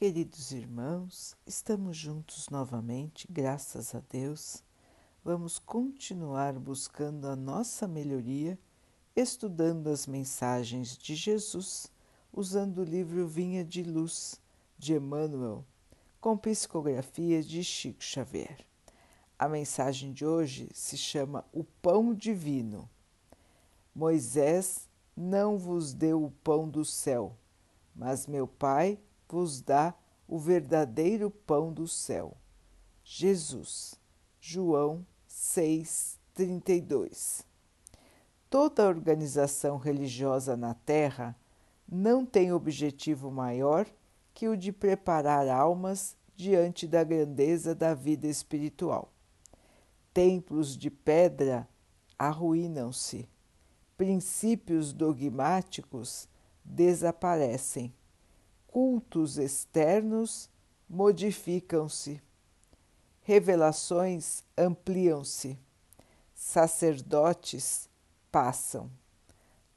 Queridos irmãos, estamos juntos novamente, graças a Deus. Vamos continuar buscando a nossa melhoria, estudando as mensagens de Jesus, usando o livro Vinha de Luz de Emmanuel, com psicografia de Chico Xavier. A mensagem de hoje se chama O Pão Divino. Moisés não vos deu o pão do céu, mas meu Pai vos dá o verdadeiro pão do céu. Jesus, João 6:32. Toda organização religiosa na Terra não tem objetivo maior que o de preparar almas diante da grandeza da vida espiritual. Templos de pedra arruinam-se, princípios dogmáticos desaparecem cultos externos modificam-se, revelações ampliam-se, sacerdotes passam.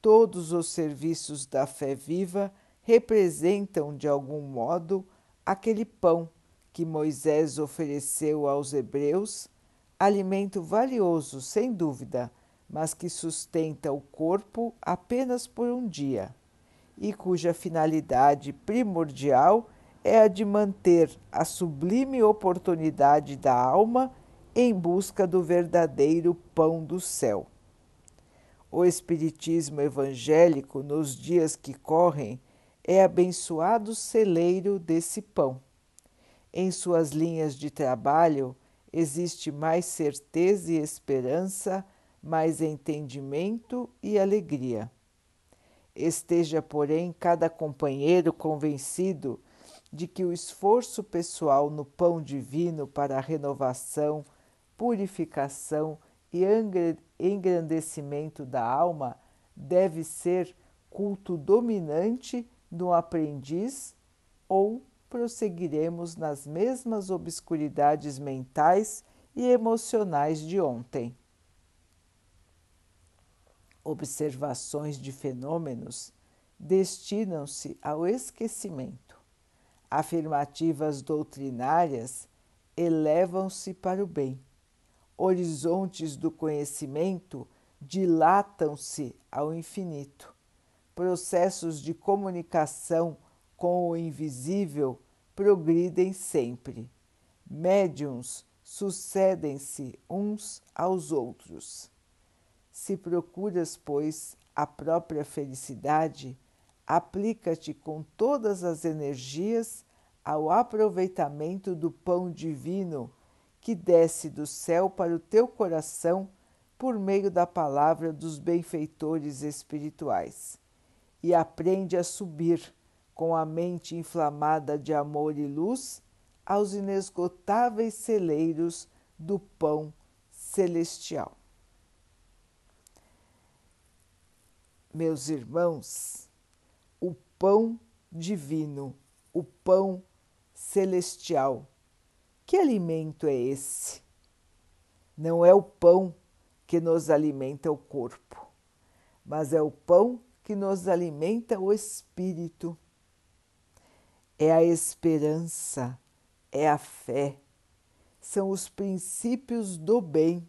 Todos os serviços da fé viva representam, de algum modo, aquele pão que Moisés ofereceu aos Hebreus, alimento valioso, sem dúvida, mas que sustenta o corpo apenas por um dia e cuja finalidade primordial é a de manter a sublime oportunidade da alma em busca do verdadeiro pão do céu. O Espiritismo evangélico, nos dias que correm, é abençoado celeiro desse pão. Em suas linhas de trabalho existe mais certeza e esperança, mais entendimento e alegria. Esteja, porém, cada companheiro convencido de que o esforço pessoal no pão divino para a renovação, purificação e engrandecimento da alma deve ser culto dominante do aprendiz ou prosseguiremos nas mesmas obscuridades mentais e emocionais de ontem observações de fenômenos destinam-se ao esquecimento. Afirmativas doutrinárias elevam-se para o bem. Horizontes do conhecimento dilatam-se ao infinito. Processos de comunicação com o invisível progridem sempre. Médiums sucedem-se uns aos outros. Se procuras, pois, a própria felicidade, aplica-te com todas as energias ao aproveitamento do pão divino que desce do céu para o teu coração por meio da palavra dos benfeitores espirituais. E aprende a subir com a mente inflamada de amor e luz aos inesgotáveis celeiros do pão celestial. Meus irmãos, o pão divino, o pão celestial. Que alimento é esse? Não é o pão que nos alimenta o corpo, mas é o pão que nos alimenta o espírito. É a esperança, é a fé, são os princípios do bem.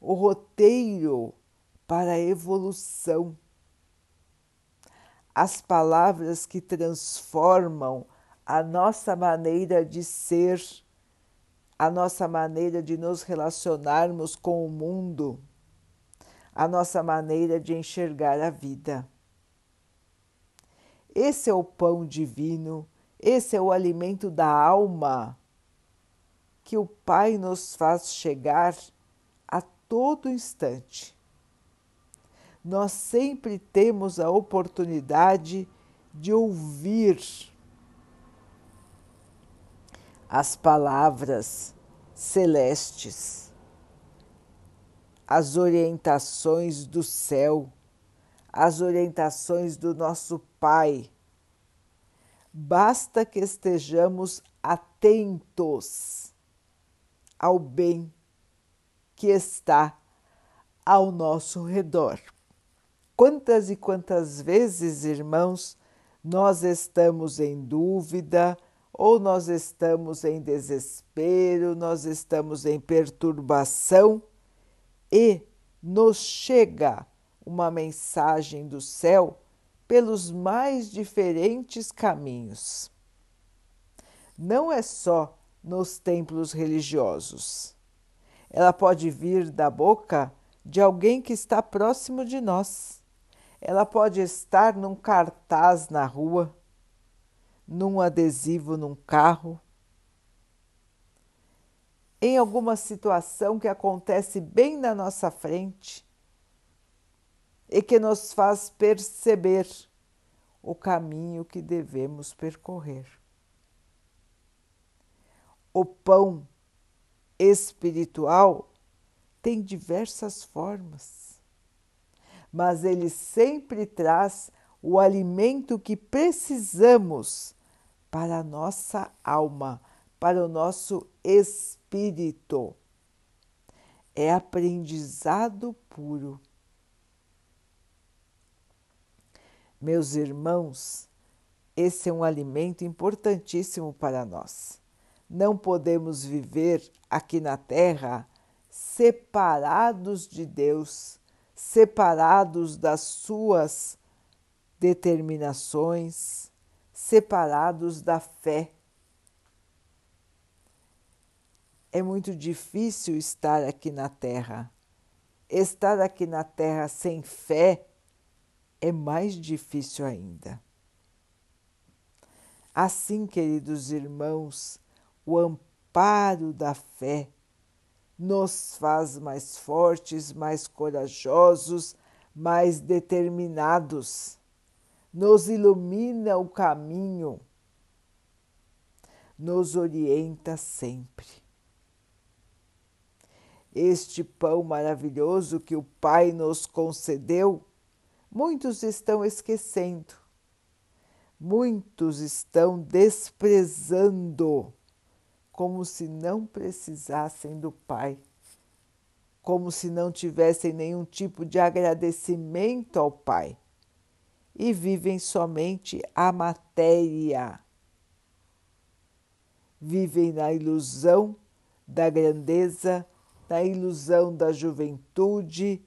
O roteiro para a evolução. As palavras que transformam a nossa maneira de ser, a nossa maneira de nos relacionarmos com o mundo, a nossa maneira de enxergar a vida. Esse é o pão divino, esse é o alimento da alma que o Pai nos faz chegar a todo instante nós sempre temos a oportunidade de ouvir as palavras celestes, as orientações do céu, as orientações do nosso Pai. Basta que estejamos atentos ao bem que está ao nosso redor. Quantas e quantas vezes, irmãos, nós estamos em dúvida, ou nós estamos em desespero, nós estamos em perturbação e nos chega uma mensagem do céu pelos mais diferentes caminhos. Não é só nos templos religiosos. Ela pode vir da boca de alguém que está próximo de nós. Ela pode estar num cartaz na rua, num adesivo num carro, em alguma situação que acontece bem na nossa frente e que nos faz perceber o caminho que devemos percorrer. O pão espiritual tem diversas formas, mas ele sempre traz o alimento que precisamos para a nossa alma, para o nosso espírito. É aprendizado puro. Meus irmãos, esse é um alimento importantíssimo para nós. Não podemos viver aqui na Terra separados de Deus, separados das suas determinações, separados da fé. É muito difícil estar aqui na Terra. Estar aqui na Terra sem fé é mais difícil ainda. Assim, queridos irmãos, o amparo da fé nos faz mais fortes, mais corajosos, mais determinados, nos ilumina o caminho, nos orienta sempre. Este pão maravilhoso que o Pai nos concedeu muitos estão esquecendo, muitos estão desprezando, como se não precisassem do Pai, como se não tivessem nenhum tipo de agradecimento ao Pai e vivem somente a matéria. Vivem na ilusão da grandeza, na ilusão da juventude,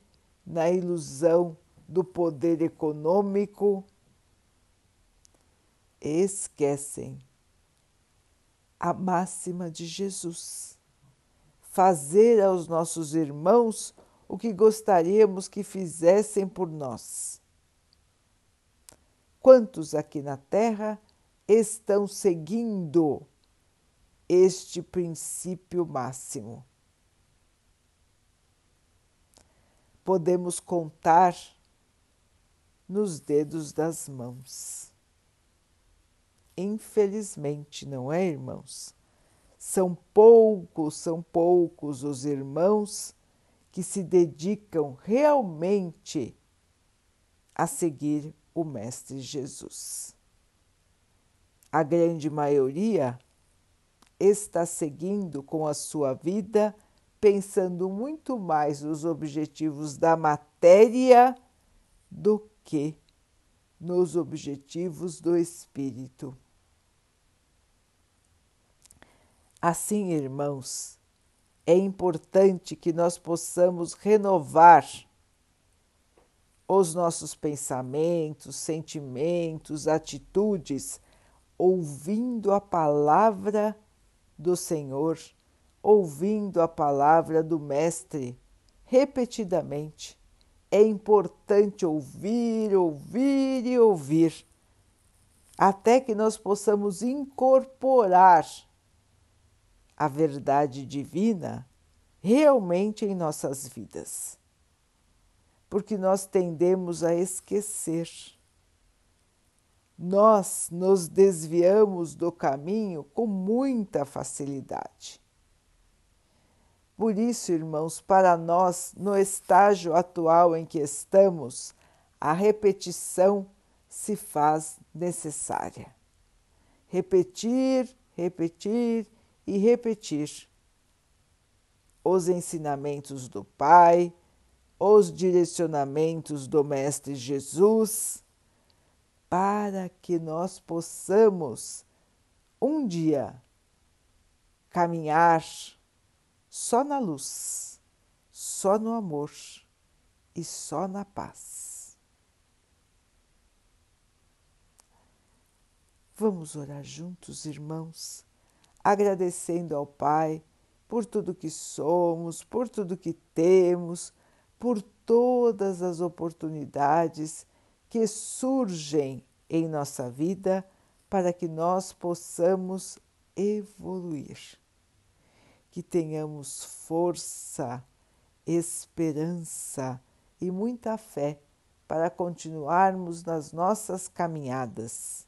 na ilusão do poder econômico, esquecem a máxima de Jesus: fazer aos nossos irmãos o que gostaríamos que fizessem por nós. Quantos aqui na Terra estão seguindo este princípio máximo? Podemos contar nos dedos das mãos. Infelizmente, não é, irmãos? São poucos, são poucos os irmãos que se dedicam realmente a seguir o Mestre Jesus. A grande maioria está seguindo com a sua vida, pensando muito mais nos objetivos da matéria do que nos objetivos do espírito. Assim, irmãos, é importante que nós possamos renovar os nossos pensamentos, sentimentos, atitudes, ouvindo a palavra do Senhor, ouvindo a palavra do Mestre repetidamente. É importante ouvir, ouvir e ouvir, até que nós possamos incorporar a verdade divina realmente em nossas vidas. Porque nós tendemos a esquecer. Nós nos desviamos do caminho com muita facilidade. Por isso, irmãos, para nós, no estágio atual em que estamos, a repetição se faz necessária. Repetir, repetir e repetir os ensinamentos do Pai, os direcionamentos do Mestre Jesus, para que nós possamos um dia caminhar só na luz, só no amor e só na paz. Vamos orar juntos, irmãos, agradecendo ao Pai por tudo que somos, por tudo que temos, por todas as oportunidades que surgem em nossa vida para que nós possamos evoluir. Que tenhamos força, esperança e muita fé para continuarmos nas nossas caminhadas.